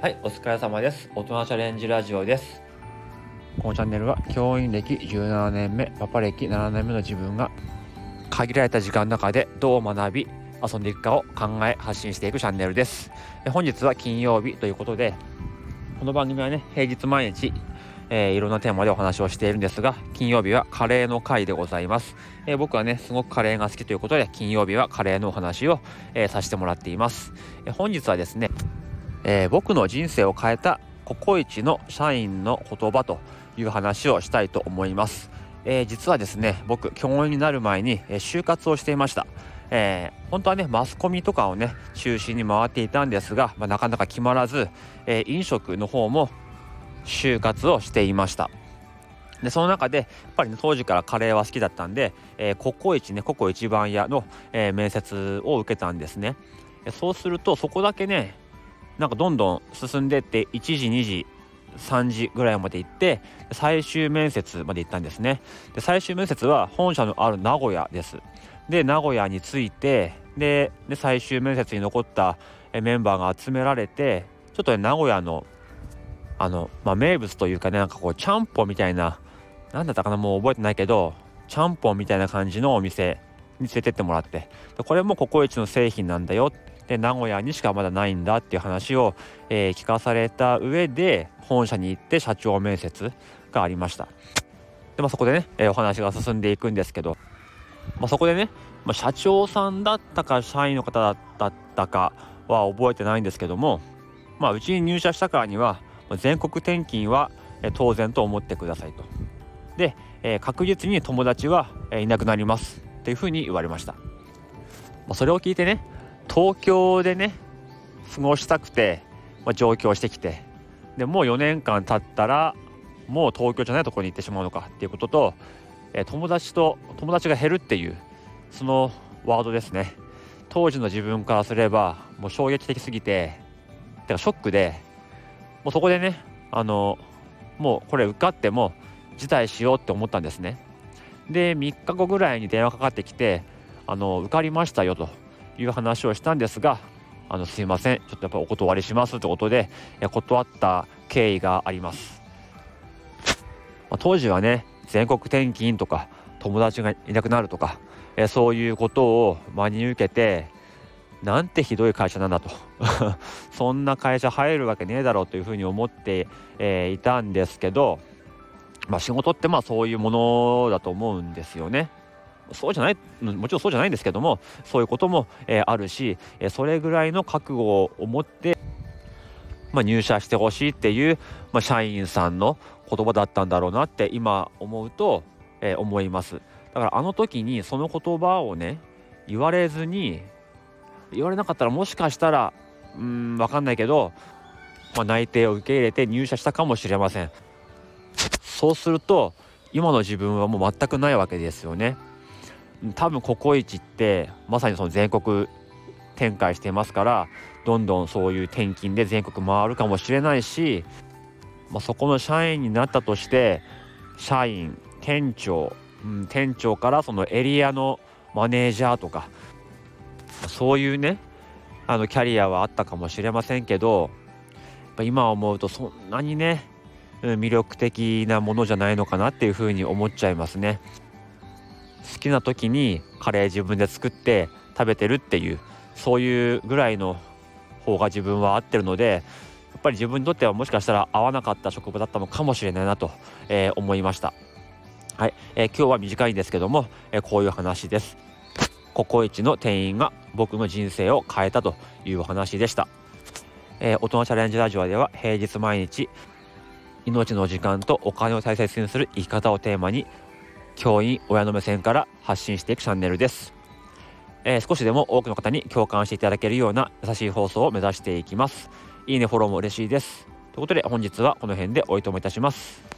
はい、お疲れ様です。大人チャレンジラジオです。このチャンネルは教員歴17年目、パパ歴7年目の自分が限られた時間の中でどう学び、遊んでいくかを考え発信していくチャンネルです。本日は金曜日ということで、この番組はね、平日毎日、えー、いろんなテーマでお話をしているんですが、金曜日はカレーの回でございます。えー、僕はね、すごくカレーが好きということで、金曜日はカレーのお話を、えー、させてもらっています。え本日はですね、えー、僕の人生を変えたココイチの社員の言葉という話をしたいと思います。えー、実はですね、僕、教員になる前に、え、就活をしていました。えー、本当はね、マスコミとかをね、中心に回っていたんですが、まあ、なかなか決まらず、え飲食の方も就活をしていました。でその中でやっぱり、ね、当時からカレーは好きだったんで、えー、ココイチねココ一番屋の、え、面接を受けたんですねそうするとそこだけねなんかどんどん進んでって1時2時3時ぐらいまで行って最終面接まで行ったんですね。で最終面接は本社のある名古屋です。で名古屋に着いてで最終面接に残ったメンバーが集められてちょっとね名古屋のあの、まあ、名物というかねなんかこうちゃんぽんみたいな何だったかなもう覚えてないけどちゃんぽんみたいな感じのお店に連れてってもらって。これもココイチの製品なんだよで名古屋にしかまだないんだっていう話を、えー、聞かされた上で本社に行って社長面接がありましたで、まあ、そこでね、えー、お話が進んでいくんですけど、まあ、そこでね、まあ、社長さんだったか社員の方だったかは覚えてないんですけども、まあ、うちに入社したからには全国転勤は当然と思ってくださいと。で、えー、確実に友達はいなくなりますっていうふうに言われました。まあ、それを聞いてね東京でね過ごしたくて、まあ、上京してきてでもう4年間経ったらもう東京じゃないところに行ってしまうのかっていうことと、え、友達と友達が減るっていうそのワードですね。当時の自分からすればもう衝撃的すぎててかショックでもうそこでねあのもうこれ受かっても辞退しようって思ったんですね。で3日後ぐらいに電話かかってきてあの受かりましたよと。いう話をしたんですがあのすいません。ちょっとやっぱお断りしますってことで断った経緯があります、まあ、当時はね全国転勤とか友達がいなくなるとかえそういうことを真に受けてなんてひどい会社なんだと。そんな会社入るわけねえだろうというふうに思って、えー、いたんですけど、まあ、仕事ってまあそういうものだと思うんですよね。そうじゃないもちろんそうじゃないんですけどもそういうことも、えー、あるし、え、それぐらいの覚悟を持って、まあ、入社してほしいっていう、まあ、社員さんの言葉だったんだろうなって今思うと、えー、思います。だからあの時にその言葉をね言われずに言われなかったらもしかしたらうん分かんないけど、まあ、内定を受け入れて入社したかもしれません。そうすると今の自分はもう全くないわけですよね。多分ココイチってまさにその全国展開してますからどんどんそういう転勤で全国回るかもしれないし、まあ、そこの社員になったとして社員店長、うん、店長からそのエリアのマネージャーとかそういうねあのキャリアはあったかもしれませんけど今思うとそんなにね魅力的なものじゃないのかなっていうふうに思っちゃいますね。好きな時にカレー自分で作って食べてるっていうそういうぐらいの方が自分は合ってるのでやっぱり自分にとってはもしかしたら合わなかった職場だったのかもしれないなと、えー、思いました。はい、えー、今日は短いんですけども、えー、こういう話です。ココイチの店員が僕の人生を変えたというお話でした。えー、大人チャレンジラジオでは平日毎日命の時間とお金を大切にする生き方をテーマに教員親の目線から発信していくチャンネルです、えー、少しでも多くの方に共感していただけるような優しい放送を目指していきます。いいねフォローも嬉しいです。ということで本日はこの辺でおいともいたします。